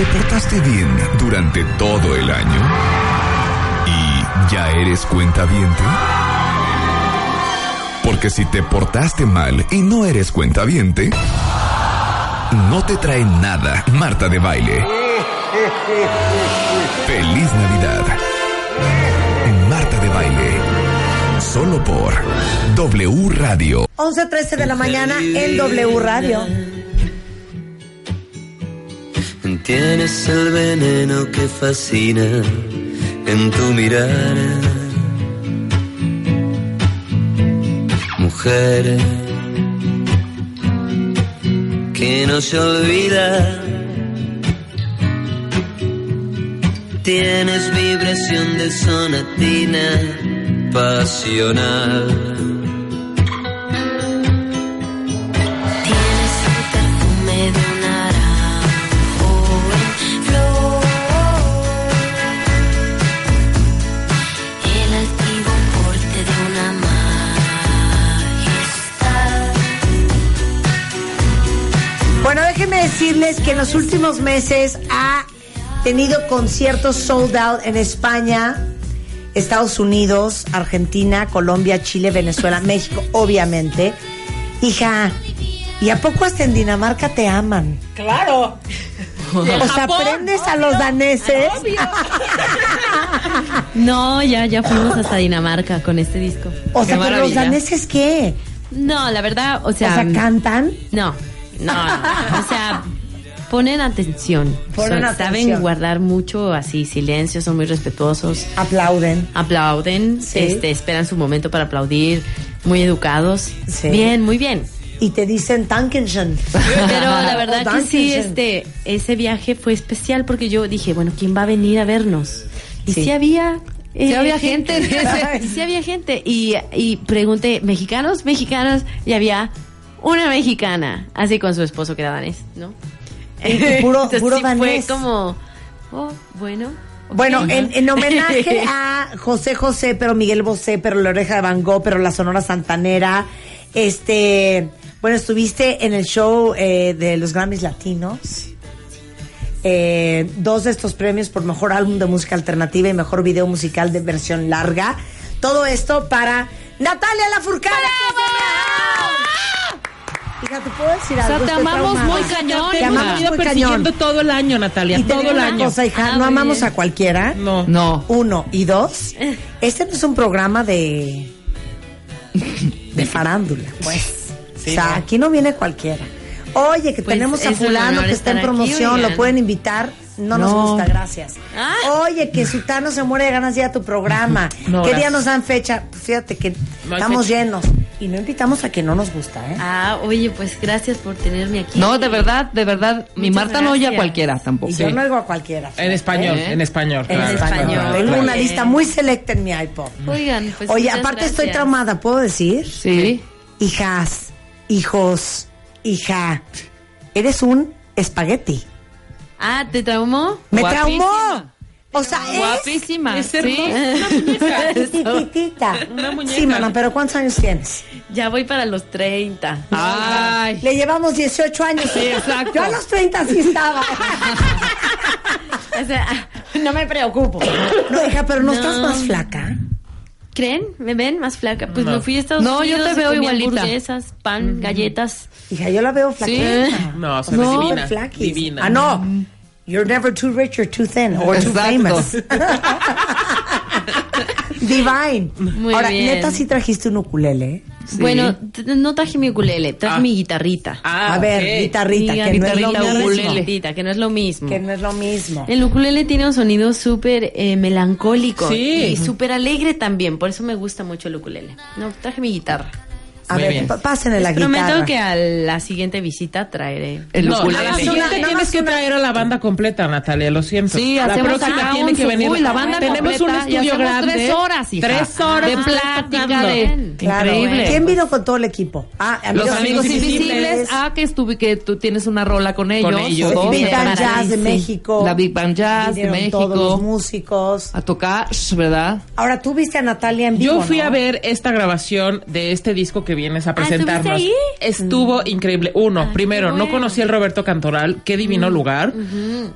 ¿Te portaste bien durante todo el año? ¿Y ya eres cuentaviente? Porque si te portaste mal y no eres cuentaviente, no te trae nada Marta de Baile. Feliz Navidad. Marta de Baile. Solo por W Radio. 11.13 de la mañana en W Radio. Tienes el veneno que fascina en tu mirar. Mujer que no se olvida. Tienes vibración de sonatina pasional. Decirles que en los últimos meses ha tenido conciertos sold out en España, Estados Unidos, Argentina, Colombia, Chile, Venezuela, México, obviamente. Hija, ¿y a poco hasta en Dinamarca te aman? Claro. O sea, aprendes a los daneses. No, ya, ya fuimos hasta Dinamarca con este disco. O sea, pero los daneses qué? No, la verdad, o O sea. sea, cantan. No, no, no. O sea, ponen atención. Ponen Son- atención. Saben guardar mucho así silencio, son muy respetuosos. Aplauden. Aplauden, Sí. este, esperan su momento para aplaudir, muy educados. Sí. Bien, muy bien. Y te dicen Dankeschön. Pero la verdad que sí, este, ese viaje fue especial porque yo dije, bueno, ¿quién va a venir a vernos? Y Sí. sí, había. eh, Sí había gente. sí había gente. Y, y pregunté, ¿mexicanos? ¿Mexicanos? Y había una mexicana, así con su esposo que era danés, ¿no? Y puro- Entonces puro sí danés. Fue como, oh, bueno. Bueno, en, en homenaje a José José, pero Miguel Bosé, pero La Oreja de Van Gogh, pero La Sonora Santanera, este, bueno, estuviste en el show eh, de los Grammys Latinos. Eh, dos de estos premios por mejor álbum de música alternativa y mejor video musical de versión larga. Todo esto para Natalia Lafourcade. Hija, ¿te puedo decir O sea, algo? te Estoy amamos traumada. muy cañón. Te amamos muy persiguiendo cañón. todo el año, Natalia. Y te todo digo el una año. cosa, hija, Ah, no muy amamos bien. a cualquiera. No. No. Uno. Y dos, este no es un programa de. de farándula, pues. Sí, o sea, no. aquí no viene cualquiera. Oye, que Pues tenemos a es un fulano honor que está en aquí, promoción, lo pueden invitar. No, nos No. gusta, gracias. Ah. Oye, que Sutano se muere de ganas de ir a tu programa. No, ¿Qué día gracias. nos dan fecha? Pues fíjate que No hay estamos fecha. llenos. Y no invitamos a que no nos gusta, ¿eh? Ah, oye, pues gracias por tenerme aquí. No, de verdad, de verdad. Mi Marta no oye a cualquiera tampoco. y yo no oigo a cualquiera. En español, ¿Eh? en español. En claro, español. español. Tengo Claro. una lista muy selecta en mi iPod. Oigan, pues Oye, aparte estoy traumada, ¿puedo decir? Sí. Hijas, hijos, hija, eres un espagueti. Ah, ¿te traumó? ¡Me Guapísima. traumó! O sea, es Guapísima. Es sí. hermosa. chiquitita. Una muñeca. Sí, mana, pero ¿cuántos años tienes? Ya voy para los 30. Ay. Le llevamos 18 años. Sí, exacto. Yo a los 30 sí estaba. O sea, no me preocupo. No, hija, pero no, No. estás más flaca. ¿Creen? ¿Me ven más flaca? Pues No. me fui a Estados No, yo Unidos. te veo igualita. hamburguesas, pan, galletas. Hija, yo la veo flaquita. No, se ve No, divina. Divina. Ah, no. You're never too rich or too thin or too Exacto. famous. Divine. Muy Ahora, bien. neta, sí trajiste un ukulele. Bueno, no traje mi ukulele, traje Ah. mi guitarrita. Ah, A ver, guitarrita, Mi que no es lo mismo. que no es lo mismo. Que no es lo mismo. El ukulele tiene un sonido súper eh, melancólico Sí. y súper alegre también, por eso me gusta mucho el ukulele. No, traje mi guitarra. A Muy ver, bien. pásenle la Les prometo guitarra. que a la siguiente visita traeré. El No, ukulele. a la siguiente tienes que traer a la banda completa, Natalia, lo siento. Sí, la próxima tiene que venir. Uy, la banda Tenemos completa un estudio grande. tres horas, hija. Tres horas de plática de Claro. increíble. ¿Quién vino con todo el equipo? Ah, Los amigos invisibles. invisibles. Ah, que estuve, que tú tienes una rola con ellos. ellos. dos, Big Band Jazz de. México. La Big Band Jazz de Vinieron todos México. los músicos. A tocar, ¿verdad? Ahora, tú viste a Natalia en vivo, Yo fui ¿no? a ver esta grabación de este disco que vienes a Ah, ¿estuviste presentarnos. ahí? Estuvo increíble. Uno, Ah, primero, no conocí al Roberto Cantoral, qué divino lugar.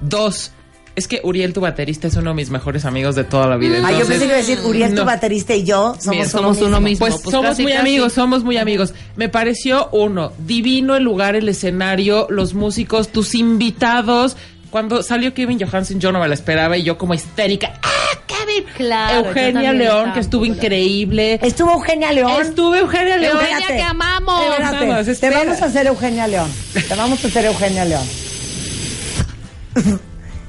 Dos, es que Uriel, tu baterista, es uno de mis mejores amigos de toda la vida. Ah, yo Entonces, pensé que iba a decir Uriel, tu baterista y yo somos, Bien, somos uno mismo. Pues, Pues somos casi, muy casi. amigos, somos muy amigos. Me pareció uno, divino el lugar, el escenario, los músicos, tus invitados. Cuando salió Kevin Johansen yo no me la esperaba y yo como histérica. ¡Ah, Claro, Eugenia León, que estuvo increíble. Estuvo Eugenia León. Estuve Eugenia León. Eugenia, Espérate. que amamos. Espérate, te vamos a hacer Eugenia León. Te vamos a hacer Eugenia León.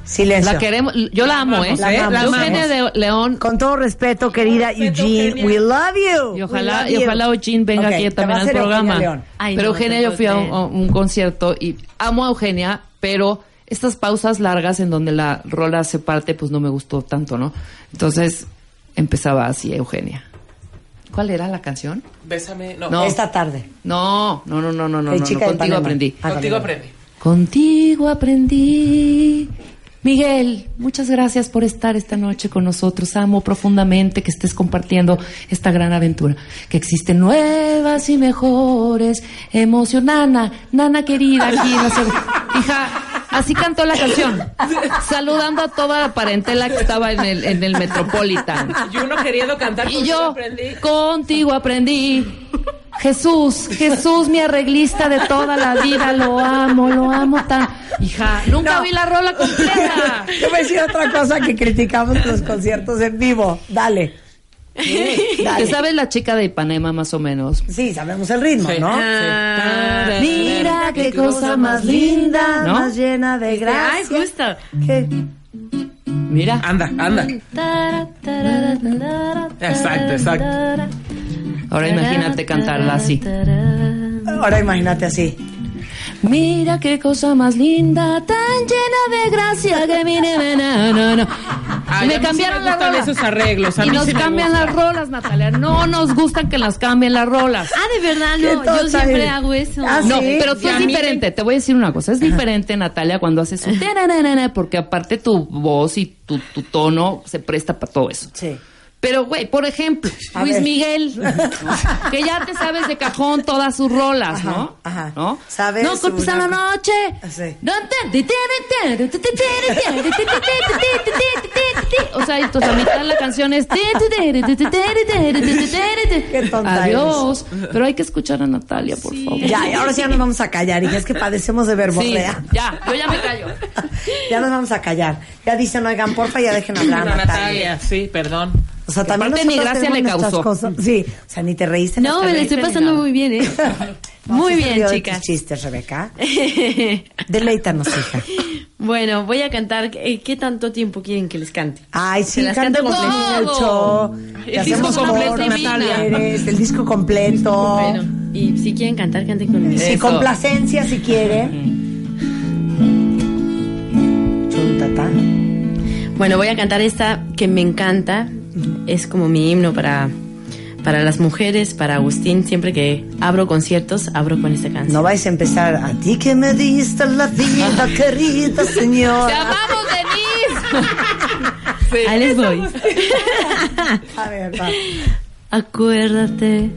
Silencio. La queremos, yo la amo, ¿eh? La amamos. Eugenia de León. Con todo respeto, querida respeto, Eugene, Eugenia. we love you. Y ojalá, y ojalá Eugene venga aquí también a al Eugenia programa. Ay, pero no, Eugenia, yo fui a un, un concierto y amo a Eugenia, pero estas pausas largas en donde la rola se parte, pues no me gustó tanto, ¿no? Entonces empezaba así, Eugenia. ¿Cuál era la canción? Bésame. No. No. Esta tarde. No, no, no, no, no, no, no, contigo aprendí. Contigo aprendí. Contigo aprendí. Miguel, muchas gracias por estar esta noche con nosotros. Amo profundamente que estés compartiendo esta gran aventura. Que existen nuevas y mejores emociones. Nana, nana querida, aquí en la sede. Hija, así cantó la canción. Saludando a toda la parentela que estaba en el, en el Metropolitan. Y uno queriendo cantar Y yo aprendí. contigo aprendí. Jesús, Jesús, mi arreglista de toda la vida, lo amo, lo amo tan. Hija, nunca No. vi la rola completa. Yo voy a decir otra cosa que criticamos los conciertos en vivo. Dale. ¿Te Dale. sabes la chica de Ipanema más o menos? Sí, sabemos el ritmo, Sí. ¿no? Ah, sí. Qué cosa más linda, más llena de Ay, gracia. justo. ¿Qué? Mira. Anda, anda. Exacto, exacto. Ahora imagínate cantarla así. Ahora imagínate así. Mira qué cosa más linda, tan llena de gracia que mire, no, no, no. Ay, me a mí sí cambiaron me gustan rola. esos arreglos. A y mí nos sí me cambian las rolas, Natalia. No nos gustan que las cambien las rolas. Ah, de verdad, no. Yo siempre hago eso. Ah, No, ¿sí? pero tú Y es diferente. Te voy a decir una cosa. Es diferente, Natalia, cuando haces un porque aparte tu voz y tu, tu tono se presta para todo eso. Sí. Pero, güey, por ejemplo, A Luis ver. Miguel, que ya te sabes de cajón todas sus rolas, Ajá, ¿no? ajá. ¿No? Sabes No culpes a la noche. Sí. O sea, entonces la mitad de la canción es... Qué tonta Adiós. Pero hay que escuchar a Natalia, por favor. Ya, y ahora sí ya nos vamos a callar, hija. Es que padecemos de Sí, verborrea. ya, yo ya me callo. Ya nos vamos a callar. Ya dicen, oigan, porfa, ya dejen hablar a Natalia. Natalia, sí, perdón. O sea, también Aparte, ni gracia le causó. cosas. Sí, o sea, ni te reíste. No, me la reíste, estoy pasando muy bien, ¿eh? No, Muy bien, chicas. chistes, Rebeca. Deleítanos, hija. Bueno, voy a cantar. ¿Qué tanto tiempo quieren que les cante? Ay, sí, las canto en el. El disco completo, El disco completo. Bueno, y si quieren cantar, canten conmigo. Sí, complacencia si quiere. Chuntata. Bueno, voy a cantar esta que me encanta. Es como mi himno para, para las mujeres, para Agustín. Siempre que abro conciertos, abro con esta canción. No vais a empezar a ti que me diste la vida, querida ¡Te señora. amamos, Denise! Ahí les voy. A ver, va. Acuérdate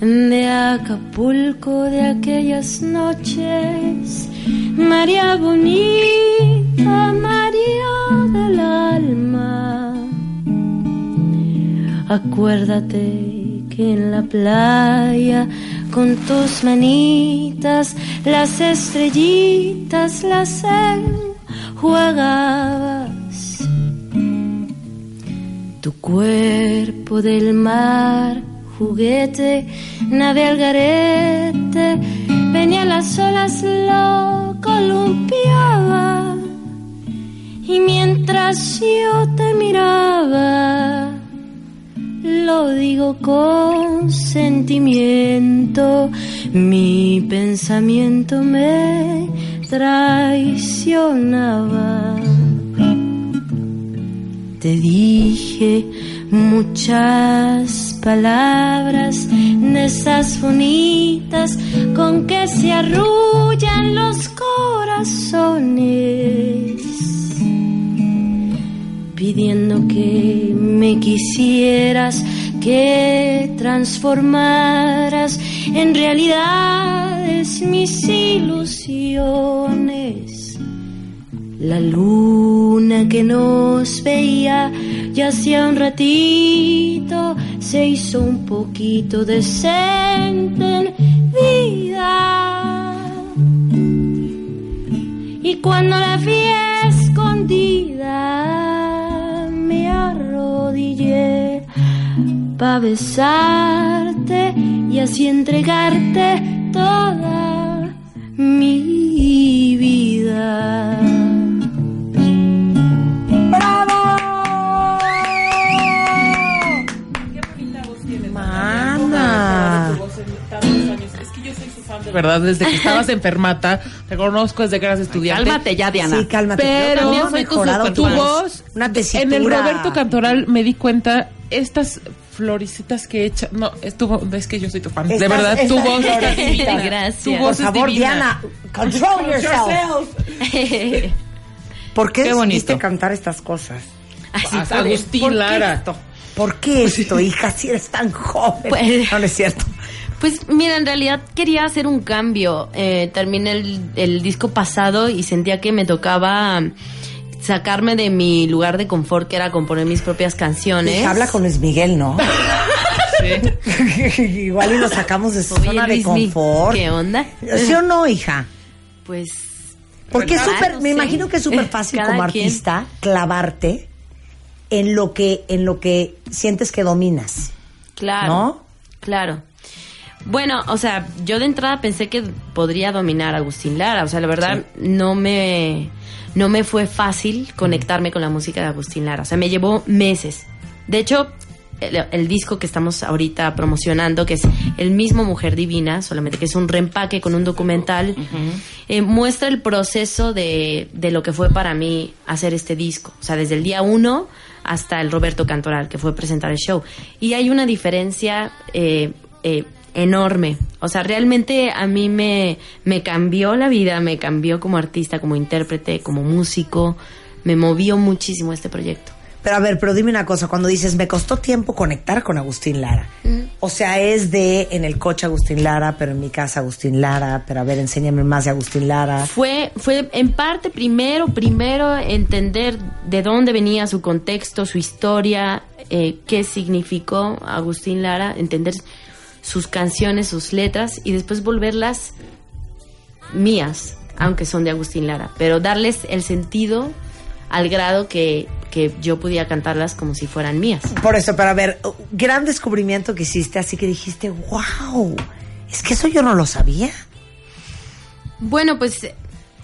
de Acapulco, de aquellas noches, María bonita, María del alma. Acuérdate que en la playa, con tus manitas, las estrellitas las enjuagabas. Tu cuerpo del mar, juguete, nave al garete, venía las olas, lo columpiaba. Y mientras yo te miraba, lo digo con sentimiento, mi pensamiento me traicionaba. Te dije muchas palabras de esas bonitas con que se arrullan los corazones, pidiendo que me quisieras que transformaras en realidades mis ilusiones. La luna que nos veía ya hacía un ratito se hizo un poquito decente en vida. Y cuando la vi escondida, para besarte y así entregarte toda mi vida. Mana. Es que yo soy su fan de verdad, desde que estabas enfermata, te conozco desde que eras estudiante. Cálmate ya, Diana. Sí, cálmate. Pero también tu, soy tu más. voz, Una en el Roberto Cantoral me di cuenta, estas floricitas que echa, no, estuvo, es que yo soy tu fan, de verdad, tu voz florecitas. divina. Gracias. Tu Por voz es favor, divina. Diana, control yourself. ¿Por qué, Qué bonito. cantar estas cosas? Así Ah, por- Agustín ¿Por qué Lara. esto? ¿Por qué esto, hija, si eres tan joven? Pues- no, no es cierto. Pues mira, en realidad quería hacer un cambio. Eh, terminé el, el disco pasado y sentía que me tocaba sacarme de mi lugar de confort, que era componer mis propias canciones. Hija, habla con Luis Miguel, ¿no? Igual y lo sacamos de su Oye, zona de confort. ¿Qué onda? ¿Sí o no, hija? Pues Porque es súper, no me sé. imagino que es súper fácil Cada como quien. artista clavarte en lo que, en lo que sientes que dominas. Claro. ¿No? Claro. Bueno, o sea, yo de entrada pensé que podría dominar a Agustín Lara. O sea, la verdad, no me no me fue fácil conectarme con la música de Agustín Lara. O sea, me llevó meses. De hecho, el, el disco que estamos ahorita promocionando, que es el mismo Mujer Divina, solamente que es un reempaque con un documental, eh, muestra el proceso de, de lo que fue para mí hacer este disco. O sea, desde el día uno hasta el Roberto Cantoral, que fue presentar el show. Y hay una diferencia eh, eh, enorme. O sea, realmente a mí me, me cambió la vida, me cambió como artista, como intérprete, como músico. Me movió muchísimo este proyecto. Pero a ver, pero dime una cosa, cuando dices, me costó tiempo conectar con Agustín Lara. O sea, es de en el coche Agustín Lara, pero en mi casa Agustín Lara, pero a ver, enséñame más de Agustín Lara. Fue, fue en parte primero, primero entender de dónde venía su contexto, su historia, eh, qué significó Agustín Lara, entender sus canciones, sus letras y después volverlas mías, aunque son de Agustín Lara, pero darles el sentido al grado que, que yo podía cantarlas como si fueran mías. Por eso, pero a ver, gran descubrimiento que hiciste, así que dijiste, wow, es que eso yo no lo sabía. Bueno, pues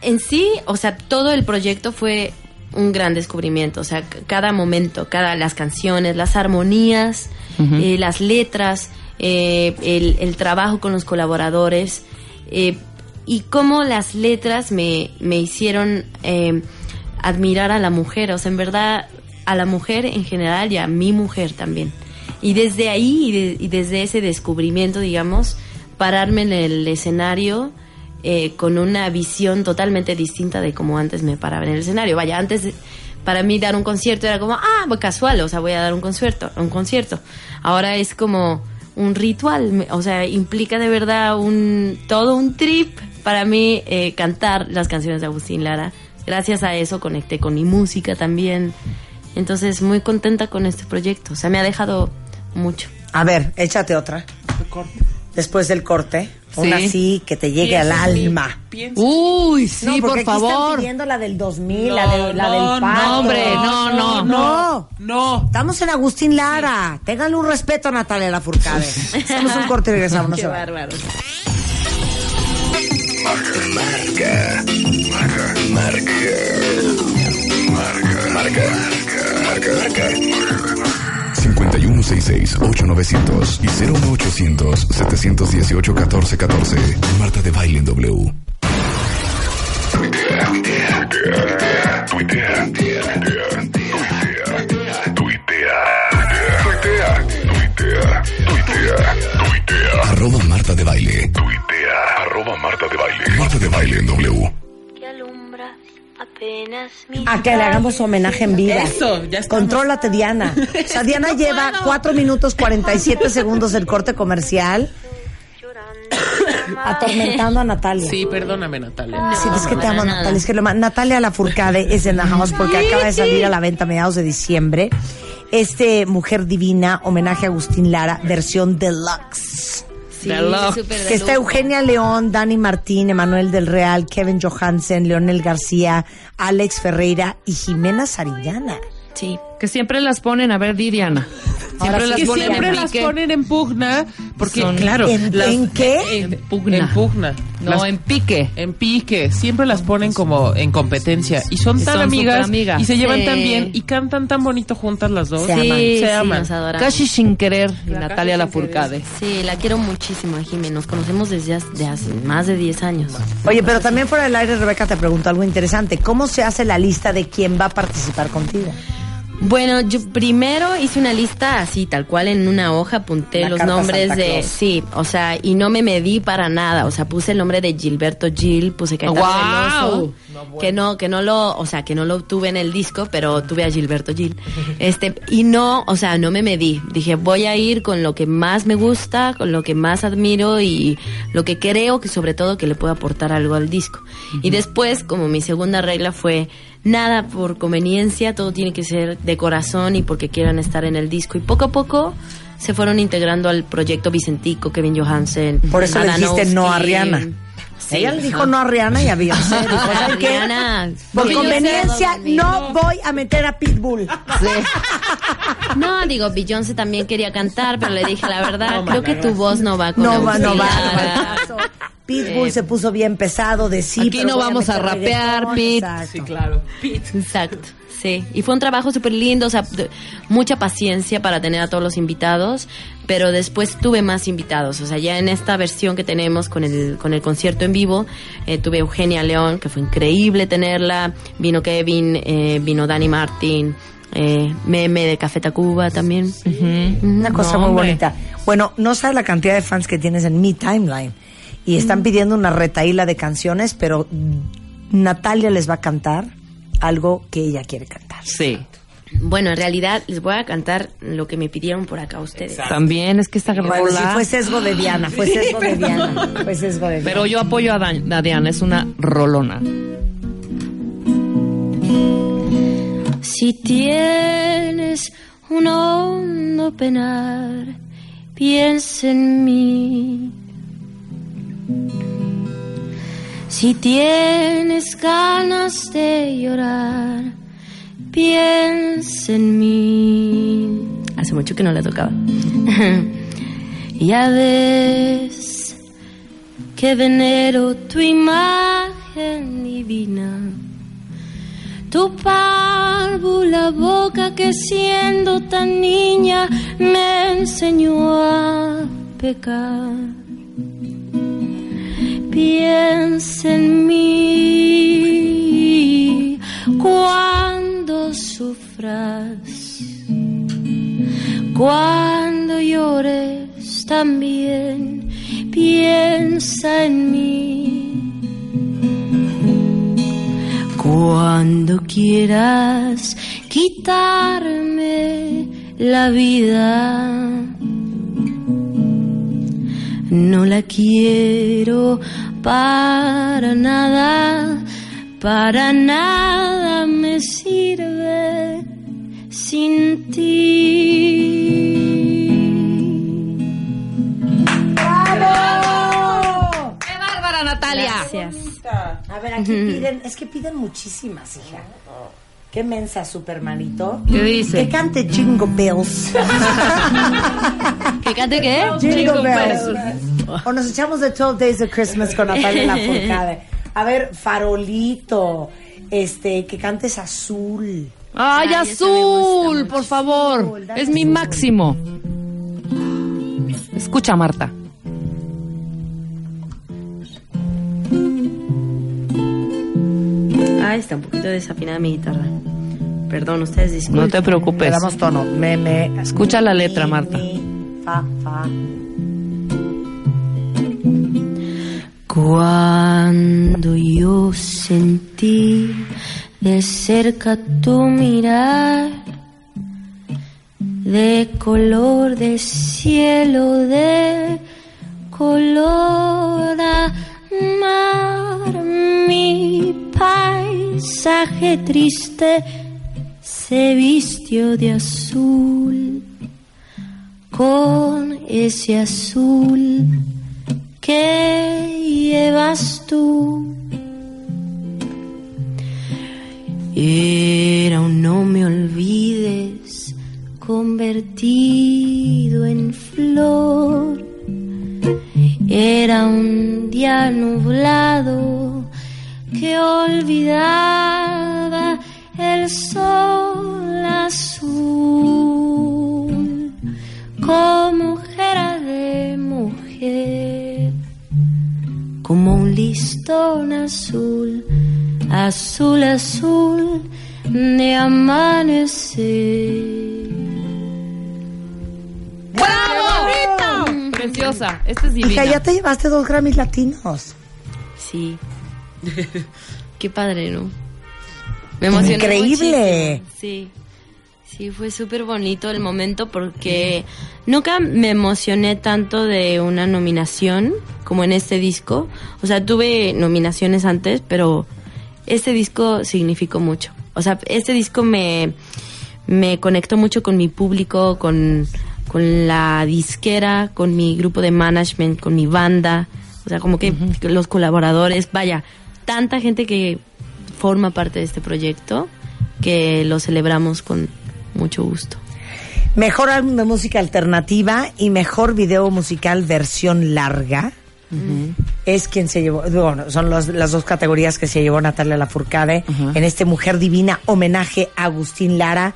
en sí, o sea, todo el proyecto fue un gran descubrimiento, o sea, cada momento, cada las canciones, las armonías, eh, las letras, eh, el, trabajo con los colaboradores eh, y cómo las letras me, me hicieron eh, admirar a la mujer, o sea, en verdad a la mujer en general y a mi mujer también. Y desde ahí y, de- y desde ese descubrimiento, digamos, pararme en el escenario con una visión totalmente distinta de como antes me paraba en el escenario. Vaya, antes para mí dar un concierto era como, ah, pues casual, o sea, voy a dar un concierto, un concierto. Ahora es como un ritual, me- o sea, implica de verdad un todo un trip para mí eh, cantar las canciones de Agustín Lara. Gracias a eso conecté con mi música también. Entonces, muy contenta con este proyecto. O sea, me ha dejado mucho. A ver, échate otra. Después del corte, una Sí. así que te llegue al alma. Uy, No, sí, porque por aquí están favor. pidiendo la del 2000, No, la, de, la no, del pato. no, hombre, no, no, no. No. Estamos en Agustín Lara. Ténganle un respeto a Natalia Lafourcade. Hacemos un corte y regresamos. No Qué se vayan. bárbaro. Marca. Marca. Marca. Marca. Marca. Marca. Marca. 5166-8900 y 01800-718-1414. Marta de Baile en W. Tuitea, tuitea, tuitea, tuitea, tuitea, tuitea, tuitea, tuitea, tuitea. Arroba Marta de Baile. Tuitea. Arroba Marta de Baile. Marta de Baile en W. A que le hagamos homenaje en vida. Eso, ya estamos. Contrólate, Diana. O sea, Diana No lleva puedo. 4 minutos 47 segundos del corte comercial atormentando a Natalia. Sí, perdóname, Natalia. Sí, es que te amo, nada. Natalia. Es que lo ma- Natalia Lafourcade es en the house porque acaba de salir a la venta a mediados de diciembre. Este Mujer Divina, homenaje a Agustín Lara, versión deluxe. Sí, Que está. Eugenia León, Dani Martín, Emanuel del Real, Kevin Johansen, Leonel García, Alex Ferreira y Jimena Sarillana. Sí. Que siempre las ponen, a ver, di Diana. Siempre sí las que ponen siempre en las ponen en pugna, porque Son- claro, ¿En- las- en qué? En, En pugna. En pugna. No, Las- en pique. en pique, siempre las ponen como en competencia y son tan son amigas y se llevan Sí. tan bien y cantan tan bonito juntas las dos. Se aman. Sí, se sí, aman. nos. Casi sin querer, y La Natalia Lafourcade. Sí, la quiero muchísimo a Jimmy. Nos conocemos desde hace, de hace más de 10 años. Oye, pero también fuera del aire, Rebeca te preguntó algo interesante. ¿Cómo se hace la lista de quién va a participar contigo? Bueno, yo primero hice una lista así, tal cual en una hoja, apunté La los nombres de... Sí, o sea, y no me medí para nada. O sea, puse el nombre de Gilberto Gil, puse Caetano ¡Guau! Veloso, que no, que no lo, o sea, que no lo tuve en el disco, pero tuve a Gilberto Gil. Este, y no, o sea, no me medí. Dije, voy a ir con lo que más me gusta, con lo que más admiro y lo que creo que sobre todo que le puedo aportar algo al disco. Y después, como mi segunda regla fue nada por conveniencia, todo tiene que ser de corazón y porque quieran estar en el disco. Y poco a poco se fueron integrando al proyecto Vicentico, Kevin Johansen. Por eso le dijiste no a. Rihanna. Sí, Ella le dijo no a Rihanna y a Beyoncé. Dijo, A ¿saben qué? Rihanna. Por conveniencia, no voy a meter a Pitbull. No, digo, Beyoncé también quería cantar, pero le dije la verdad, No, creo que tu voz no va con No va, no va. No va. Pitbull se puso bien pesado de sí. Aquí pero no vamos a rapear, reggaetón. Exacto. Sí, claro. Exacto, sí. Y fue un trabajo súper lindo, o sea, mucha paciencia para tener a todos los invitados, pero después tuve más invitados. O sea, ya en esta versión que tenemos con el, con el concierto en vivo, eh, tuve Eugenia León, que fue increíble tenerla, vino Kevin, eh, vino Dani Martín, eh, Meme de Café Tacuba también. Una cosa No, muy hombre. bonita. Bueno, no sabes la cantidad de fans que tienes en mi timeline. Y están pidiendo una retaíla de canciones, pero Natalia les va a cantar algo que ella quiere cantar. Sí. Bueno, en realidad les voy a cantar lo que me pidieron por acá ustedes. También es que Bueno, rola... sí, fue sesgo de Diana, fue sesgo de Diana, fue sesgo de Diana. Pero yo apoyo a, Dan- a Diana, es una rolona. Si tienes un hondo penar, piensa en mí. Si tienes ganas de llorar, piensa en mí. Hace mucho que no la tocaba. Ya ves que venero tu imagen divina, tu párvula boca que siendo tan niña me enseñó a pecar. Piensa en mí cuando cuando llores también piensa en mí. Cuando quieras quitarme la vida, no la quiero para nada, para nada me sirve sin ti. ¡Bravo! ¡Qué bárbara, Natalia! Gracias. A ver, aquí piden, es que piden muchísimas, hija. Qué mensa, supermanito. ¿Qué dice? Que cante Jingle Bells. ¿Que cante qué? Jingle Bells. O nos echamos de 12 Days of Christmas con Natalia Lafourcade. A ver, Farolito. Este, que cantes Azul. ¡Ay, azul! Por favor. Es mi azul. máximo. Escucha, Marta. Ah, está un poquito desafinada mi guitarra. Perdón, ustedes disculpen. No te Le preocupes. damos tono. Me, me. Escucha la letra, mi, Marta. mi, fa, fa. Cuando yo sentí de cerca tu mirar, de color de cielo, de color a mar, mi paisaje triste se vistió de azul, con ese azul que llevas tú. Era un no me olvides convertido en flor. Era un día nublado que olvidaba el sol azul azul de amanecer Preciosa. Esta es Hija, divina. ya te llevaste dos Grammys latinos. Sí. Qué padre, ¿no? Me emocioné Increíble. muchísimo. Sí. Sí, fue súper bonito el momento porque nunca me emocioné tanto de una nominación como en este disco. O sea, tuve nominaciones antes, pero este disco significó mucho. O sea, este disco me, me conectó mucho con mi público, con, con la disquera, con mi grupo de management, con mi banda. O sea, como que los colaboradores, vaya, tanta gente que forma parte de este proyecto que lo celebramos con mucho gusto. Mejor álbum de música alternativa y mejor video musical versión larga. Es quien se llevó, bueno, son los- las dos categorías que se llevó Natalia Lafourcade en este Mujer Divina homenaje a Agustín Lara,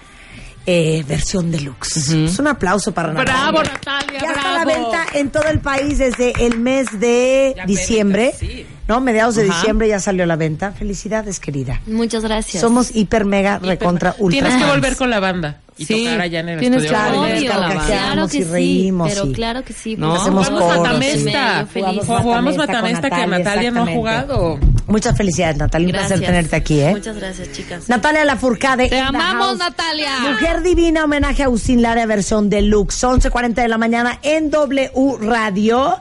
eh, versión deluxe. Es un aplauso para Natalia. Bravo, Natalia, Ya está a la venta en todo el país desde el mes de Ya diciembre. sí. ¿No? Mediados de diciembre ya salió a la venta. Felicidades, querida. Muchas gracias. Somos hiper, mega, recontra, ultra. Tienes que volver con la banda y Sí, tocar allá en el tienes estudio. Claro, Obvio, claro que Claro que y reímos, sí, pero claro que sí. No, hacemos Jugamos Matamesta. Jugamos Matamesta que Natalia, Natalia no ha jugado. Muchas felicidades, Natalia. Un placer Gracias. tenerte aquí, ¿eh? Muchas gracias, chicas. Natalia Lafourcade. Te amamos, house. Natalia. Mujer Divina, homenaje a Agustín Lara, versión deluxe. 11.40 de la mañana en W Radio.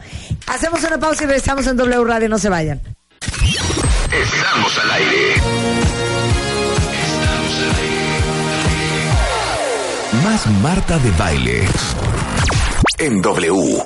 Hacemos una pausa y regresamos en W Radio. No se vayan. Estamos al aire. Más Marta de Baile. En W.